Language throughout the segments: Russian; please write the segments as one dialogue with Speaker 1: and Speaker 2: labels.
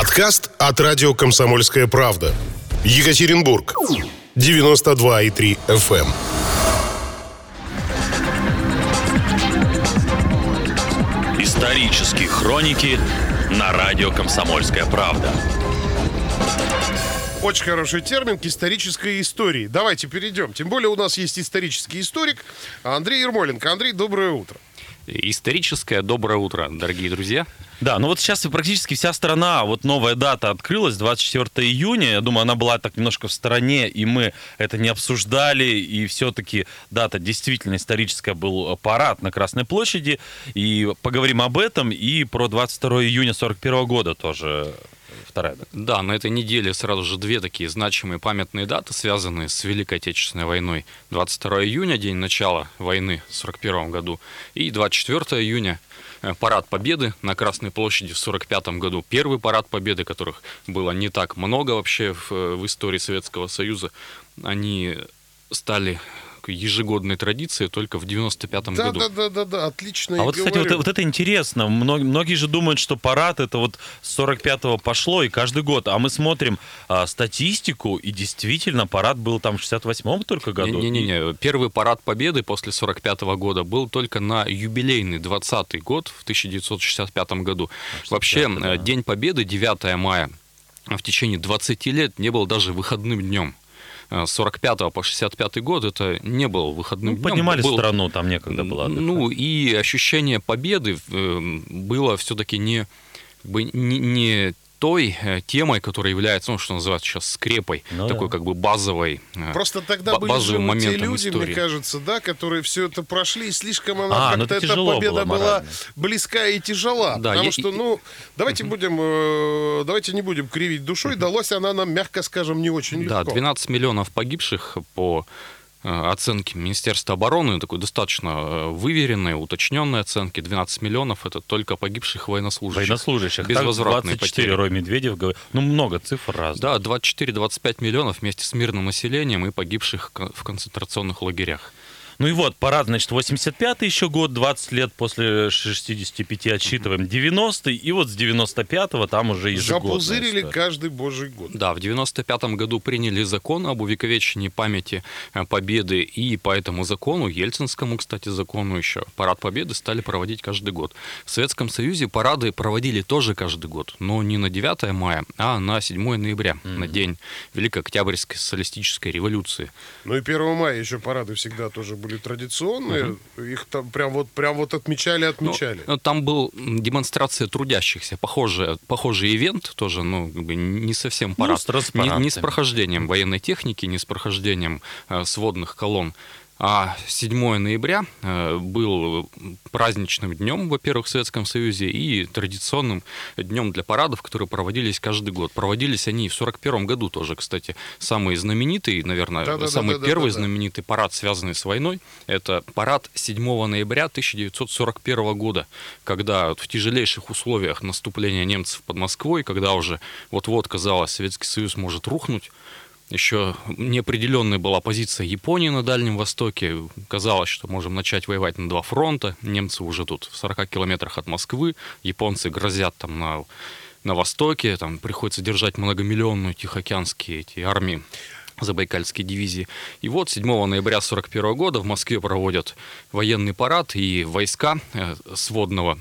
Speaker 1: Подкаст от радио «Комсомольская правда». Екатеринбург. 92,3 FM.
Speaker 2: Исторические хроники на радио «Комсомольская правда».
Speaker 1: Очень хороший термин к исторической истории. Давайте перейдем. Тем более у нас есть исторический историк Андрей Ермоленко. Андрей, доброе утро.
Speaker 3: Историческое доброе утро, дорогие друзья.
Speaker 2: Да, ну вот сейчас практически вся страна, вот новая дата открылась, 24 июня. Я думаю, она была так немножко в стороне, и мы это не обсуждали. И все-таки дата действительно историческая, был парад на Красной площади. И поговорим об этом, и про 22 июня 41 года тоже вторая дата.
Speaker 3: Да, на этой неделе сразу же две такие значимые памятные даты, связанные с Великой Отечественной войной. 22 июня, день начала войны в 41 году, и 24 июня, э, Парад Победы на Красной площади в 1945 году. Первый парад Победы, которых было не так много вообще в, э, в истории Советского Союза. Они стали ежегодной традиции только в 95-м
Speaker 1: да,
Speaker 3: году.
Speaker 1: Да, да, да, да, отлично.
Speaker 2: А вот, кстати, вот, вот это интересно. Многие, многие же думают, что парад это вот с 45-го пошло и каждый год. А мы смотрим а, статистику, и действительно парад был там в 68-м только году.
Speaker 3: Не-не-не, первый парад Победы после 45-го года был только на юбилейный 20-й год в 1965 году. 65, Вообще, да. День Победы, 9 мая, в течение 20 лет не был даже выходным днем. Э, с 45 по 65 год это не был выходным ну,
Speaker 2: днем. Поднимали был, страну, там некогда было
Speaker 3: отдыхать. Ну, и ощущение победы э, было все-таки не, не, не той э, темой, которая является, ну, что называется сейчас скрепой, ну, такой да. как бы базовой
Speaker 1: Просто тогда были
Speaker 3: базовым
Speaker 1: те люди,
Speaker 3: истории.
Speaker 1: мне кажется, да, которые все это прошли, и слишком она а, ну как-то эта победа была, была близка и тяжела. Да, потому я, что, ну, давайте будем, э, давайте не будем кривить душой, далась она нам, мягко скажем, не очень легко.
Speaker 3: Да, 12 миллионов погибших по Э, оценки Министерства обороны, такой достаточно э, выверенные, уточненные оценки. 12 миллионов это только погибших военнослужащих.
Speaker 2: Военнослужащих. Безвозвратные 24 потери. Рой Медведев говорит. Ну, много цифр разных.
Speaker 3: Да, 24-25 миллионов вместе с мирным населением и погибших в концентрационных лагерях.
Speaker 2: Ну и вот, парад, значит, 85-й еще год, 20 лет после 65 отсчитываем, 90-й, и вот с 95-го там уже ежегодно.
Speaker 1: Запузырили каждый божий год.
Speaker 3: Да, в 95-м году приняли закон об увековечении памяти э, Победы, и по этому закону, Ельцинскому, кстати, закону еще, парад Победы стали проводить каждый год. В Советском Союзе парады проводили тоже каждый год, но не на 9 мая, а на 7 ноября, mm-hmm. на день Великой Октябрьской социалистической революции.
Speaker 1: Ну и 1 мая еще парады всегда тоже были были традиционные, угу. их там прям вот, прям вот отмечали, отмечали.
Speaker 3: Ну, там был демонстрация трудящихся, похожий, похожий ивент, тоже, ну, как бы не совсем парад. Ну, с не, не с прохождением военной техники, не с прохождением э, сводных колонн. А 7 ноября э, был праздничным днем, во-первых, в Советском Союзе и традиционным днем для парадов, которые проводились каждый год. Проводились они в 1941 году тоже, кстати. Самый знаменитый, наверное, да, да, самый да, первый да, да, знаменитый парад, связанный с войной, это парад 7 ноября 1941 года, когда в тяжелейших условиях наступления немцев под Москвой, когда уже вот-вот, казалось, Советский Союз может рухнуть, еще неопределенная была позиция Японии на Дальнем Востоке. Казалось, что можем начать воевать на два фронта. Немцы уже тут в 40 километрах от Москвы. Японцы грозят там на, на востоке. Там приходится держать многомиллионную тихоокеанские эти армии. Забайкальской дивизии. И вот 7 ноября 1941 года в Москве проводят военный парад, и войска э, сводного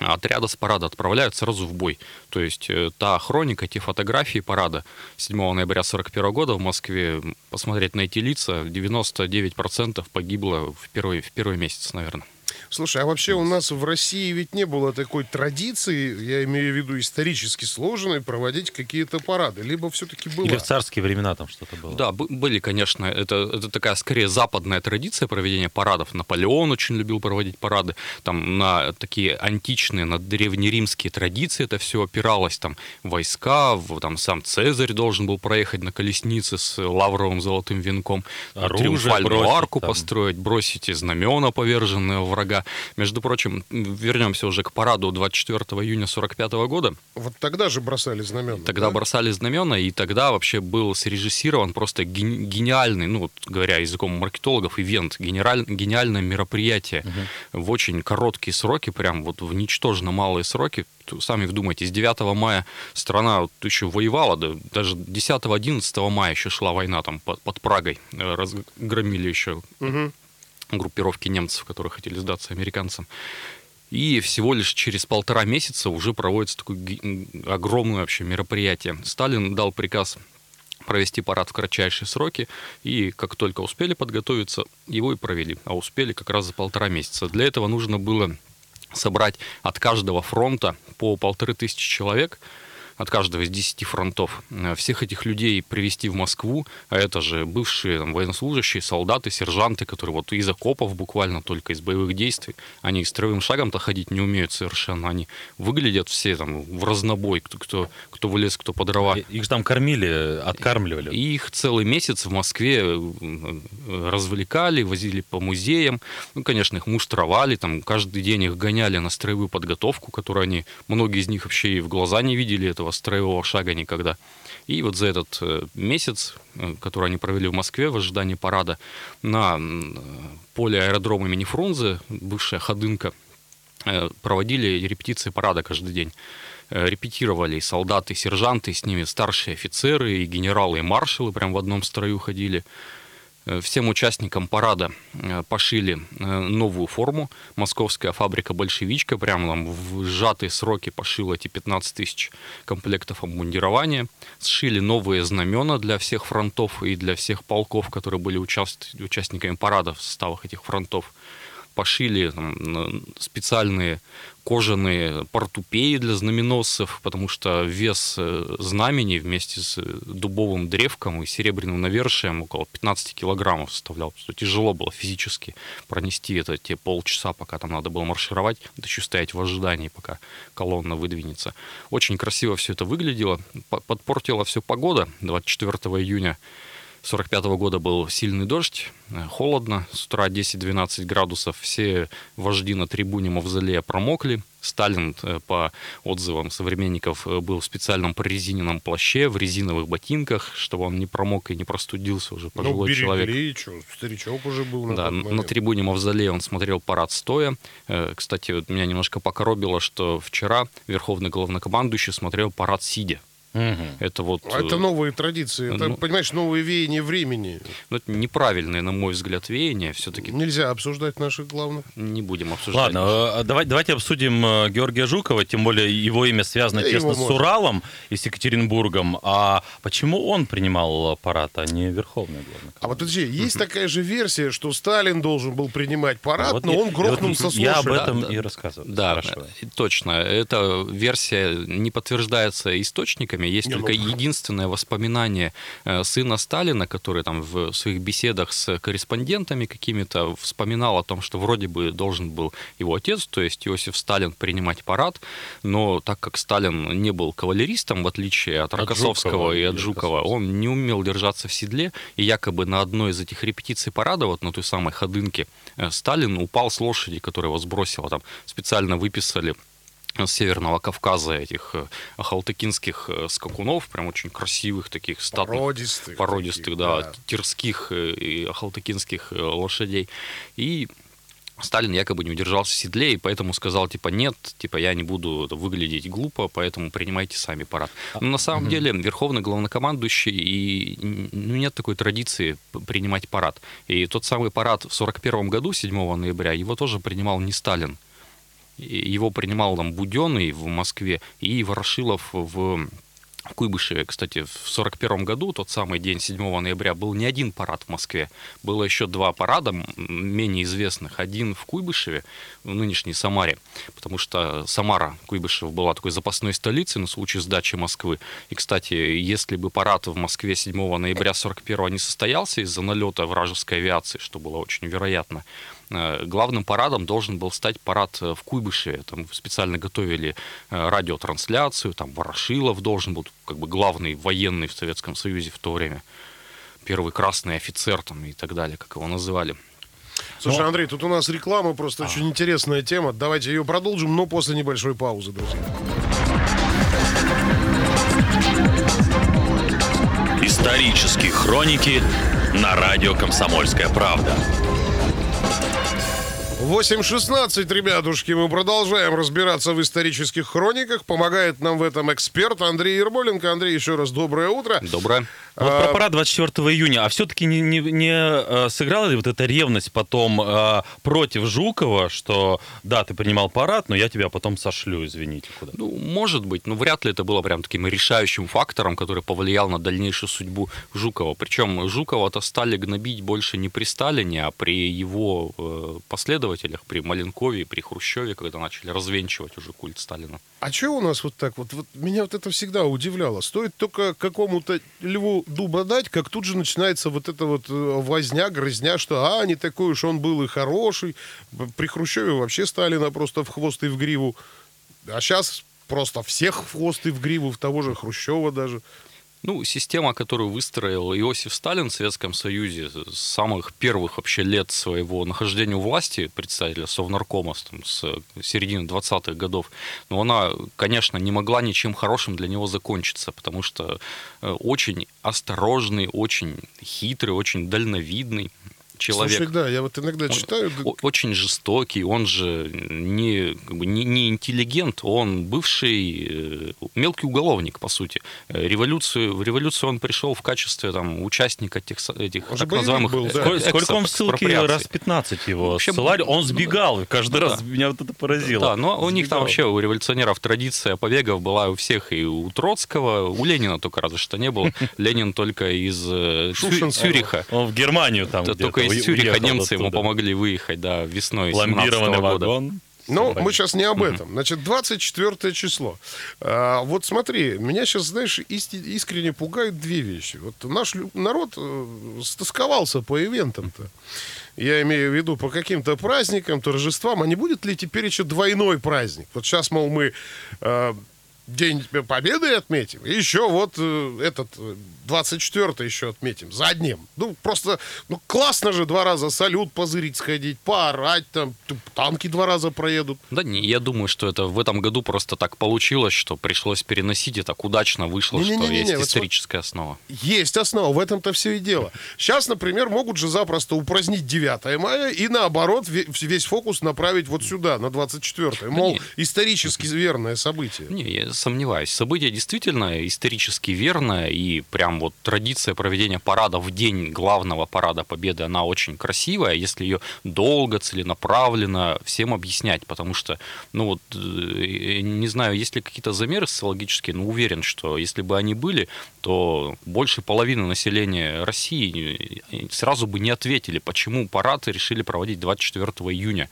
Speaker 3: отряда с парада отправляют сразу в бой. То есть э, та хроника, те фотографии парада 7 ноября 1941 года в Москве, посмотреть на эти лица, 99% погибло в первый, в первый месяц, наверное.
Speaker 1: Слушай, а вообще у нас в России ведь не было такой традиции, я имею в виду исторически сложной, проводить какие-то парады. Либо все-таки было.
Speaker 2: Или в царские времена там что-то было.
Speaker 3: Да, были, конечно. Это, это такая скорее западная традиция проведения парадов. Наполеон очень любил проводить парады. Там на такие античные, на древнеримские традиции это все опиралось. Там войска, там сам Цезарь должен был проехать на колеснице с лавровым золотым венком. Оружие триумфальную бросить, арку там. построить, бросить знамена поверженные врага Между прочим, вернемся уже к параду 24 июня 45 года.
Speaker 1: Вот тогда же бросали знамена.
Speaker 3: Тогда да? бросали знамена, и тогда вообще был срежиссирован просто гениальный, ну, вот, говоря языком маркетологов, ивент, генераль, гениальное мероприятие угу. в очень короткие сроки, прям вот в ничтожно малые сроки. Сами вдумайтесь, 9 мая страна вот еще воевала, да, даже 10-11 мая еще шла война там под, под Прагой, э, разгромили еще угу. Группировки немцев, которые хотели сдаться американцам. И всего лишь через полтора месяца уже проводится такое огромное вообще мероприятие. Сталин дал приказ провести парад в кратчайшие сроки, и как только успели подготовиться, его и провели. А успели как раз за полтора месяца. Для этого нужно было собрать от каждого фронта по полторы тысячи человек – от каждого из 10 фронтов. Э, всех этих людей привести в Москву, а это же бывшие там, военнослужащие, солдаты, сержанты, которые вот из окопов буквально только из боевых действий, они строевым шагом-то ходить не умеют совершенно, они выглядят все там в разнобой, кто, кто, кто вылез, кто по дрова.
Speaker 2: Их же там кормили, откармливали.
Speaker 3: И их целый месяц в Москве развлекали, возили по музеям, ну, конечно, их муштровали, там каждый день их гоняли на строевую подготовку, которую они, многие из них вообще и в глаза не видели этого этого строевого шага никогда. И вот за этот э, месяц, э, который они провели в Москве в ожидании парада, на поле аэродрома имени Фрунзе, бывшая Ходынка, э, проводили репетиции парада каждый день репетировали и солдаты, и сержанты, и с ними старшие офицеры, и генералы, и маршалы прям в одном строю ходили. Э, всем участникам парада э, пошили э, новую форму. Московская фабрика «Большевичка» прямо там в сжатые сроки пошила эти 15 тысяч комплектов обмундирования. Сшили новые знамена для всех фронтов и для всех полков, которые были участ... участниками парада в составах этих фронтов пошили там, специальные кожаные портупеи для знаменосцев, потому что вес э, знамени вместе с дубовым древком и серебряным навершием около 15 килограммов составлял. Тяжело было физически пронести это те полчаса, пока там надо было маршировать, да еще стоять в ожидании, пока колонна выдвинется. Очень красиво все это выглядело. Подпортила все погода 24 июня 45 -го года был сильный дождь, э, холодно, с утра 10-12 градусов, все вожди на трибуне Мавзолея промокли. Сталин, э, по отзывам современников, э, был в специальном прорезиненном плаще, в резиновых ботинках, чтобы он не промок и не простудился уже ну, пожилой ну, человек.
Speaker 1: Что, старичок уже был на
Speaker 3: Да, на трибуне Мавзолея он смотрел парад стоя. Кстати, вот меня немножко покоробило, что вчера верховный главнокомандующий смотрел парад сидя.
Speaker 1: Угу. Это вот... А это э, новые традиции, это, ну, понимаешь, новые веяния времени.
Speaker 3: Ну, это неправильные, на мой взгляд, веяния все-таки.
Speaker 1: Нельзя обсуждать наших главных.
Speaker 3: Не будем обсуждать.
Speaker 2: Ладно, наших. Э, давай, давайте обсудим э, Георгия Жукова, тем более его имя связано да тесно с Уралом и с Екатеринбургом. А почему он принимал парад, а не Верховный главный?
Speaker 1: А вот подожди, есть такая же версия, что Сталин должен был принимать парад, а вот но я, он грохнулся вот
Speaker 2: с Я об этом да, и рассказываю.
Speaker 3: Да, Хорошо. точно. Эта версия не подтверждается источниками, историками. Есть не, только ну... единственное воспоминание э, сына Сталина, который там в своих беседах с корреспондентами какими-то вспоминал о том, что вроде бы должен был его отец, то есть Иосиф Сталин, принимать парад, но так как Сталин не был кавалеристом, в отличие от, от Рокоссовского Жукова, и от Жукова, он не умел держаться в седле, и якобы на одной из этих репетиций парада, вот на той самой ходынке, э, Сталин упал с лошади, которая его сбросила, там специально выписали с Северного Кавказа этих э, ахалтыкинских э, скакунов, прям очень красивых таких статных, породистых, породистых таких, да, да, тирских э, и ахалтыкинских лошадей. И Сталин якобы не удержался в седле, и поэтому сказал, типа, нет, типа, я не буду выглядеть глупо, поэтому принимайте сами парад. Но на самом угу. деле верховный главнокомандующий, и ну, нет такой традиции принимать парад. И тот самый парад в 41 году, 7 ноября, его тоже принимал не Сталин, его принимал там Буденный в Москве и Ворошилов в в Куйбышеве, кстати, в 1941 году, тот самый день 7 ноября, был не один парад в Москве. Было еще два парада, менее известных. Один в Куйбышеве, в нынешней Самаре, потому что Самара, Куйбышев, была такой запасной столицей на случай сдачи Москвы. И, кстати, если бы парад в Москве 7 ноября 1941 не состоялся из-за налета вражеской авиации, что было очень вероятно, главным парадом должен был стать парад э, в Куйбышеве. Там специально готовили э, радиотрансляцию, там Ворошилов должен был, как бы главный военный в Советском Союзе в то время. Первый красный офицер там и так далее, как его называли.
Speaker 1: Слушай, Андрей, тут у нас реклама, просто а. очень интересная тема. Давайте ее продолжим, но после небольшой паузы, друзья.
Speaker 4: Исторические хроники на радио «Комсомольская правда».
Speaker 1: 8.16, ребятушки, мы продолжаем разбираться в исторических хрониках. Помогает нам в этом эксперт Андрей Ермоленко. Андрей, еще раз доброе утро.
Speaker 3: Доброе.
Speaker 2: Вот а... про парад 24 июня. А все-таки не, не, не э, сыграла ли вот эта ревность потом э, против Жукова, что да, ты принимал парад, но я тебя потом сошлю, извините, куда?
Speaker 3: Ну, может быть, но вряд ли это было прям таким решающим фактором, который повлиял на дальнейшую судьбу Жукова. Причем Жукова-то стали гнобить больше не при Сталине, а при его э, последователях, при Маленкове, при Хрущеве, когда начали развенчивать уже культ Сталина.
Speaker 1: А что у нас вот так вот? вот? Меня вот это всегда удивляло. Стоит только какому-то Льву дуба дать, как тут же начинается вот эта вот э, возня, грызня, что а, не такой уж он был и хороший. При Хрущеве вообще Сталина просто в хвост и в гриву. А сейчас просто всех в хвост и в гриву, в того же Хрущева даже.
Speaker 3: Ну, система, которую выстроил Иосиф Сталин в Советском Союзе с самых первых вообще лет своего нахождения у власти, представителя Совнаркома там, с середины 20-х годов, но она, конечно, не могла ничем хорошим для него закончиться, потому что э, очень осторожный, очень хитрый, очень дальновидный человек.
Speaker 1: Слушай, да, я вот иногда он читаю.
Speaker 3: Очень жестокий, он же не, как бы, не, не интеллигент, он бывший э, мелкий уголовник, по сути. Э, революцию, в революцию он пришел в качестве там, участника этих, этих
Speaker 2: он так называемых... Был, да. сколько, сколько он в ссылке? Раз 15 его Вообще, ссылали. Он сбегал, каждый да. раз меня вот это поразило.
Speaker 3: Да, но у них там вообще, у революционеров традиция побегов была у всех, и у Троцкого, у Ленина только разве что не был. Ленин только из э, Цюриха.
Speaker 2: Он в Германию там
Speaker 3: Только из Цюриха немцы ему помогли выехать, да, весной Ламбированный года. вагон.
Speaker 1: Ну, мы сейчас не об этом. Значит, 24 число. А, вот смотри, меня сейчас, знаешь, искренне пугают две вещи. Вот наш народ э, стосковался по ивентам-то. Я имею в виду по каким-то праздникам, торжествам. А не будет ли теперь еще двойной праздник? Вот сейчас, мол, мы э, День Победы отметим. И еще вот э, этот 24 э, еще отметим. За одним. Ну, просто, ну, классно же два раза салют позырить, сходить, поорать там. Танки два раза проедут.
Speaker 3: Да не, я думаю, что это в этом году просто так получилось, что пришлось переносить и так удачно вышло, не, не, не, что не, не, есть историческая вот основа.
Speaker 1: Есть основа, в этом-то все и дело. Сейчас, например, могут же запросто упразднить 9 мая и наоборот весь фокус направить вот сюда, на 24 Мол, исторически верное событие.
Speaker 3: Не, сомневаюсь. Событие действительно исторически верное, и прям вот традиция проведения парада в день главного парада Победы, она очень красивая, если ее долго, целенаправленно всем объяснять, потому что, ну вот, э, не знаю, есть ли какие-то замеры социологические, но уверен, что если бы они были, то больше половины населения России сразу бы не ответили, почему парад решили проводить 24 июня.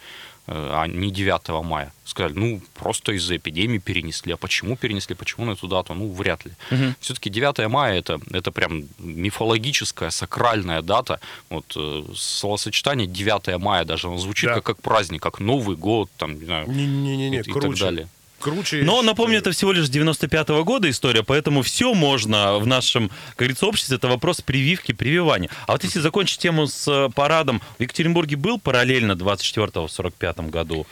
Speaker 3: А не 9 мая. Сказали, ну, просто из-за эпидемии перенесли. А почему перенесли, почему на эту дату? Ну, вряд ли. Угу. Все-таки 9 мая это, это прям мифологическая, сакральная дата. Вот э, словосочетание 9 мая даже, он звучит да. как, как праздник, как Новый год, там, не знаю, не, не, не, и, круче. и так далее
Speaker 2: круче. Но напомню, это всего лишь 95 -го года история, поэтому все можно в нашем, как говорится, обществе. Это вопрос прививки, прививания. А вот если закончить тему с э, парадом, в Екатеринбурге был параллельно 24-го в 45 году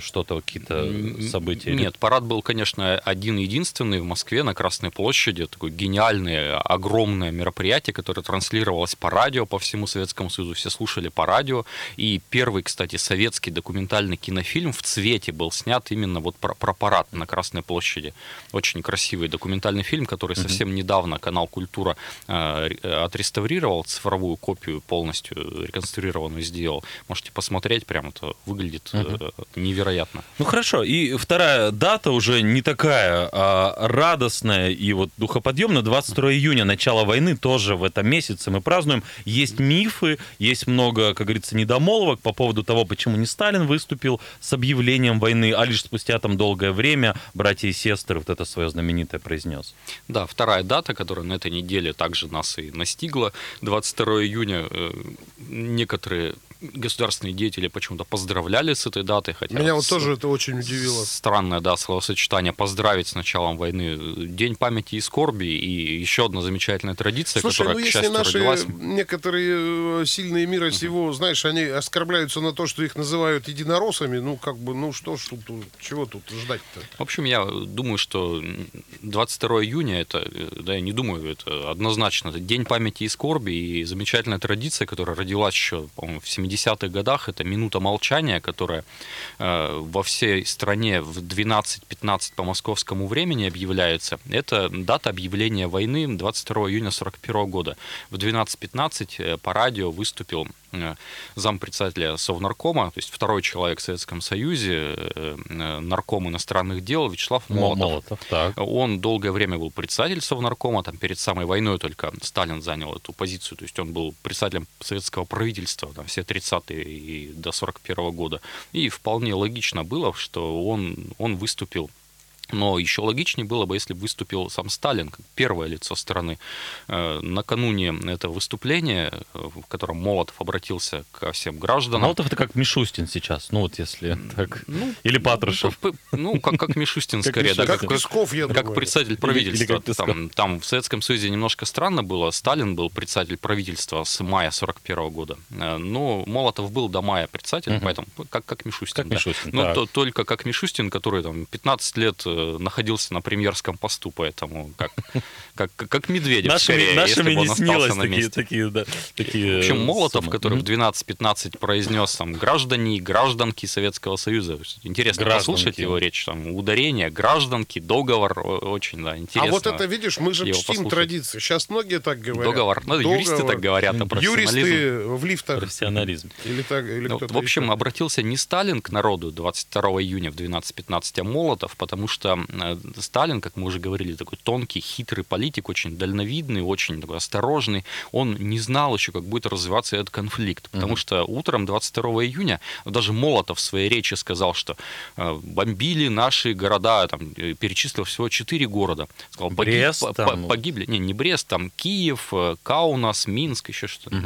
Speaker 2: что-то, какие-то события?
Speaker 3: Нет, парад был, конечно, один-единственный в Москве на Красной площади. Такое гениальное, огромное мероприятие, которое транслировалось по радио по всему Советскому Союзу. Все слушали по радио. И первый, кстати, советский документальный кинофильм в цвете был снят именно вот про, про парад на Красной площади. Очень красивый документальный фильм, который mm-hmm. совсем недавно канал «Культура» э, отреставрировал, цифровую копию полностью реконструированную сделал. Можете посмотреть, прям это выглядит mm-hmm. невероятно невероятно.
Speaker 2: Ну хорошо, и вторая дата уже не такая а, радостная и вот духоподъемная. 22 июня, начало войны, тоже в этом месяце мы празднуем. Есть мифы, есть много, как говорится, недомолвок по поводу того, почему не Сталин выступил с объявлением войны, а лишь спустя там долгое время братья и сестры вот это свое знаменитое произнес.
Speaker 3: Да, вторая дата, которая на этой неделе также нас и настигла, 22 июня, э, некоторые государственные деятели почему-то поздравляли с этой датой. Хотя
Speaker 1: Меня вот тоже это очень удивило.
Speaker 3: Странное, да, словосочетание поздравить с началом войны. День памяти и скорби и еще одна замечательная традиция,
Speaker 1: Слушай,
Speaker 3: которая,
Speaker 1: ну,
Speaker 3: к
Speaker 1: если
Speaker 3: счастью,
Speaker 1: наши
Speaker 3: родилась.
Speaker 1: некоторые э, сильные мира сего, знаешь, они оскорбляются на то, что их называют единороссами, ну, как бы, ну, что ж тут, чего тут ждать-то?
Speaker 3: В общем, я думаю, что 22 июня, это, э, да, я не думаю, это однозначно, это День памяти и скорби, и замечательная традиция, которая родилась еще, по-моему, в 70-х годах, это минута молчания, которая э, во всей стране в 12-15 по московскому времени объявляется. Это дата объявления войны 22 июня 41 года. В 12.15 э, по радио выступил зампредседателя Совнаркома, то есть второй человек в Советском Союзе, э, нарком иностранных дел Вячеслав Молотов. Молотов так. Он долгое время был председатель Совнаркома, там перед самой войной только Сталин занял эту позицию, то есть он был председателем советского правительства там, все 30-е и до 41 года. И вполне логично было, что он, он выступил но еще логичнее было бы, если бы выступил сам Сталин, как первое лицо страны. Э, накануне этого выступления, э, в котором Молотов обратился ко всем гражданам...
Speaker 2: Молотов это как Мишустин сейчас, ну вот если так... Ну, Или Патрушев.
Speaker 3: Ну, как, как Мишустин скорее.
Speaker 1: да, как, Песков, я
Speaker 3: Как председатель правительства. Там, там в Советском Союзе немножко странно было. Сталин был председатель правительства с мая 41 года. Э, но Молотов был до мая председателем, поэтому как, как Мишустин.
Speaker 2: Как Мишустин,
Speaker 3: Но то, только как Мишустин, который там 15 лет находился на премьерском посту, поэтому как, как, как Медведев
Speaker 2: нашими,
Speaker 3: скорее,
Speaker 2: нашими
Speaker 3: если бы он
Speaker 2: не снилось
Speaker 3: на
Speaker 2: такие,
Speaker 3: месте.
Speaker 2: такие, да, такие
Speaker 3: В общем, Молотов,
Speaker 2: суммы.
Speaker 3: который в 12-15 произнес там граждане и гражданки Советского Союза. Интересно
Speaker 2: Гражданки.
Speaker 3: послушать его речь, там ударение, гражданки, договор, очень, да, интересно.
Speaker 1: А вот это, видишь, мы же чтим
Speaker 3: послушать.
Speaker 1: традиции. Сейчас многие так говорят.
Speaker 3: Договор. Ну, юристы так говорят, а профессионализм.
Speaker 1: Юристы в лифтах.
Speaker 2: профессионализм.
Speaker 1: Или так, или
Speaker 3: Ну, в общем,
Speaker 1: еще.
Speaker 3: обратился не Сталин к народу 22 июня в 12.15, а Молотов, потому что э, Сталин, как мы уже говорили, такой тонкий, хитрый политик, очень дальновидный, очень такой осторожный. Он не знал еще, как будет развиваться этот конфликт, потому что утром 22 июня даже Молотов в своей речи сказал, что э, бомбили наши города, там, э, перечислил всего четыре города. Сказал, погиб-
Speaker 2: Брест
Speaker 3: по-
Speaker 2: там.
Speaker 3: по- погибли, не, не Брест, там Киев, Каунас, Минск, еще что-то.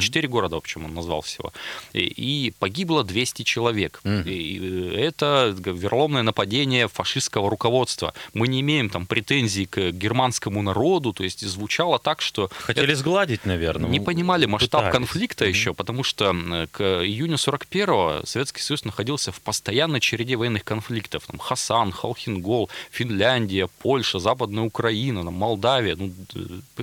Speaker 3: Четыре города, в общем, он назвал всего. И, и погибло 200 человек. И, э, это вероломное нападение фашистского руководства. Мы не имеем там претензий к германскому народу, то есть звучало так, что
Speaker 2: Хотели сгладить, наверное.
Speaker 3: не понимали масштаб
Speaker 2: пытались.
Speaker 3: конфликта еще, потому что к июню 41-го Советский Союз находился в постоянной череде военных конфликтов. Там Хасан, Халхингол, Финляндия, Польша, Западная Украина, там, Молдавия, ну,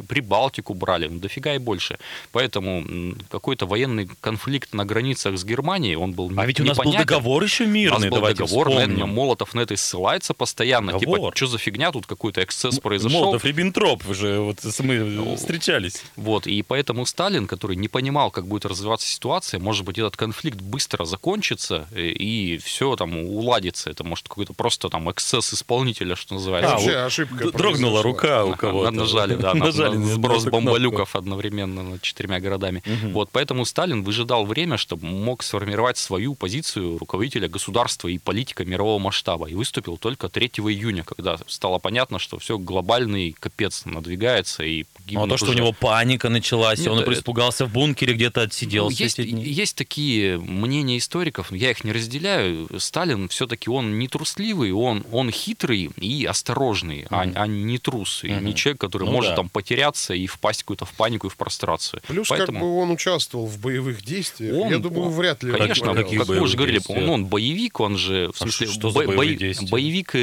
Speaker 3: Прибалтику брали, ну, дофига и больше. Поэтому какой-то военный конфликт на границах с Германией, он был
Speaker 2: А ведь у нас был
Speaker 3: непонятен.
Speaker 2: договор еще
Speaker 3: У нас
Speaker 2: мирный,
Speaker 3: был договор, это
Speaker 2: вспомним.
Speaker 3: Молотов на это и ссылается постоянно.
Speaker 2: Договор.
Speaker 3: Типа, что за фигня, тут какой-то эксцесс произошел.
Speaker 2: Молотов, Риббентроп уже, вот мы встречались.
Speaker 3: Вот, и поэтому Сталин, который не понимал, как будет развиваться ситуация, может быть, этот конфликт быстро закончится, э, и все там уладится. Это может какой-то просто там эксцесс исполнителя, что называется.
Speaker 2: А,
Speaker 1: Вообще
Speaker 2: вот
Speaker 1: ошибка
Speaker 2: Дрогнула рука у кого-то.
Speaker 3: Нажали, да, на,
Speaker 2: Нажали
Speaker 3: на
Speaker 2: на
Speaker 3: сброс бомболюков одновременно над четырьмя городами. Вот, поэтому Сталин выжидал время, чтобы мог сформировать свою позицию руководителя государства и политика мирового масштаба. И выступил только 3 июня, когда стало понятно, что все глобальный капец надвигается. И
Speaker 2: Ну, а то, что у
Speaker 3: уже-
Speaker 2: него паника началась, и
Speaker 3: Нет,
Speaker 2: он
Speaker 3: это-
Speaker 2: испугался в бункере, где-то
Speaker 3: Ну,
Speaker 2: отсиделся
Speaker 3: есть,
Speaker 2: эти дни.
Speaker 3: есть такие мнения историков, но я их не разделяю. Сталин все-таки он не трусливый, он, он хитрый и осторожный, а, а не трус. И не человек, который
Speaker 2: Ну
Speaker 3: может
Speaker 2: да.
Speaker 3: там потеряться и впасть в какую-то в панику и в прострацию.
Speaker 1: Плюс
Speaker 3: Поэтому...
Speaker 1: как бы он участвовал в боевых действиях.
Speaker 3: Он-
Speaker 1: Я думаю, вряд ли. он
Speaker 3: Конечно,
Speaker 2: каких
Speaker 3: как мы уже говорили, он, он боевик, он же, в
Speaker 2: А
Speaker 3: смысле,
Speaker 2: что за
Speaker 3: бо-
Speaker 2: боевые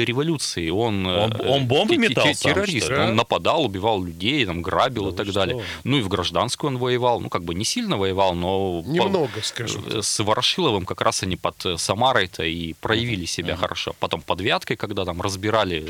Speaker 3: революции. Он,
Speaker 2: Он-
Speaker 3: э,
Speaker 2: он бомбы
Speaker 3: те- те-
Speaker 2: метал сам,
Speaker 3: террорист.
Speaker 2: что?
Speaker 3: Он нападал, убивал людей, там, грабил и
Speaker 2: Да
Speaker 3: так
Speaker 2: вы
Speaker 3: далее.
Speaker 2: что?
Speaker 3: Ну и в гражданскую он воевал. Ну, как бы не сильно воевал, но... по-
Speaker 1: Немного, скажем.
Speaker 3: Э, С Ворошиловым как раз они под э, Самарой-то и проявили себя хорошо. Потом под Вяткой, когда там разбирали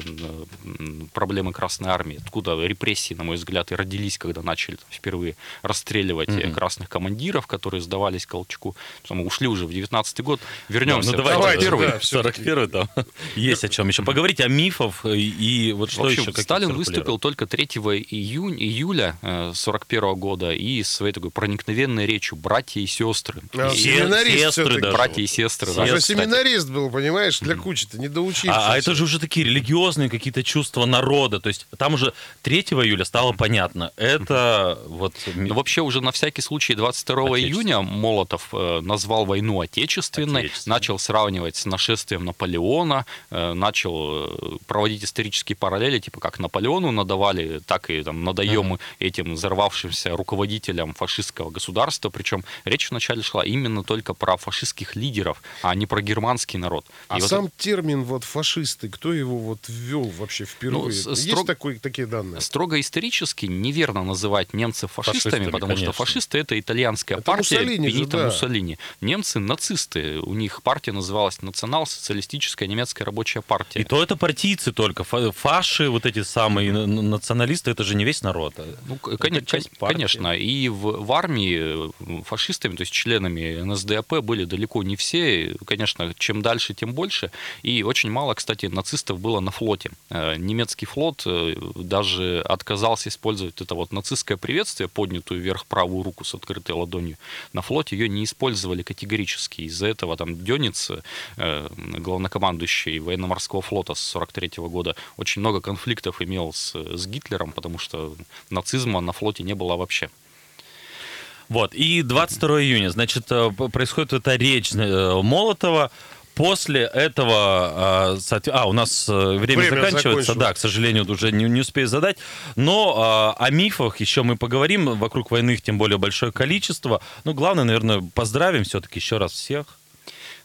Speaker 3: э, проблемы Красной Армии, откуда репрессии, на мой взгляд, и родились, когда начали там впервые расстреливать э, красных командиров, которые сдавались Колчаку. Потом ушли уже в 19 год. Вернемся.
Speaker 2: Ну
Speaker 3: в
Speaker 2: давайте,
Speaker 1: Давайте,
Speaker 3: 41-й.
Speaker 1: да, всё-таки.
Speaker 2: 41 там есть о чем еще Слушай, поговорить о мифах и вот что общем, еще?
Speaker 3: Сталин выступил только 3 июня, июля 41 -го года и своей такой проникновенной речью «Братья и сестры».
Speaker 1: А, и семинарист сестры
Speaker 3: даже. Братья и сестры.
Speaker 1: Да. Уже семинарист был, понимаешь, для кучи-то не доучившийся.
Speaker 2: А, а это же уже такие религиозные какие-то чувства народа. То есть там уже 3 июля стало понятно. Это вот...
Speaker 3: Ну, вообще уже на всякий случай 22 июня Молотов э, назвал войну отечественной, начал сравнивать с нашествием Наполеона, э, начал э, проводить исторические параллели, типа как Наполеону надавали, так и там надаем uh-huh. этим взорвавшимся руководителям фашистского государства. Причем речь вначале шла именно только про фашистских лидеров, а не про германский народ.
Speaker 1: А и сам вот... термин вот фашисты, кто его вот ввел вообще впервые? Ну, Есть строг... такой, такие данные?
Speaker 3: Строго исторически неверно называть немцев фашистами, фашистами потому конечно. что фашисты это итальянская это партия Муссолини Бенита же, да. Муссолини. Немцы нацисты, у них партия называлась Национал-социалистическая немецкая рабочая партия.
Speaker 2: И то это партийцы только, фаши, вот эти самые националисты, это же не весь народ. А
Speaker 3: ну, конечно, конечно, и в, в армии э, фашистами, то есть членами НСДАП были далеко не все, конечно, чем дальше, тем больше, и очень мало, кстати, нацистов было на флоте. Э, немецкий флот э, даже отказался использовать это вот нацистское приветствие, поднятую вверх правую руку с открытой ладонью. На флоте ее не использовали категорически. Из-за этого там Дёниц, главнокомандующий военно-морского флота с 43 года, очень много конфликтов имел с, с Гитлером, потому что нацизма на флоте не было вообще.
Speaker 2: Вот, и 22 июня, значит, э, происходит эта речь э, Молотова, После этого, а, а у нас э, время, время заканчивается, да, к сожалению, уже не, не успею задать. Но о мифах еще мы поговорим. Вокруг войны их тем более большое количество. Ну, главное, наверное, поздравим все-таки еще раз всех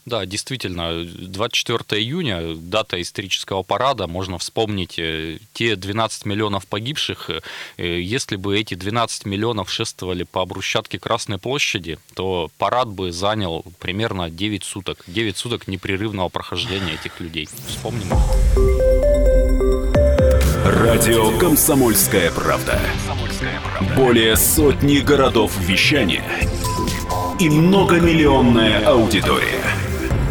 Speaker 3: да, действительно, 24 июня, дата исторического парада, можно вспомнить э, те 12 миллионов погибших. Э, если бы эти 12 миллионов шествовали по брусчатке Красной площади, то парад бы занял примерно 9 суток. 9 суток непрерывного прохождения этих людей. Вспомним.
Speaker 4: Радио «Комсомольская правда». Более сотни городов вещания и многомиллионная аудитория.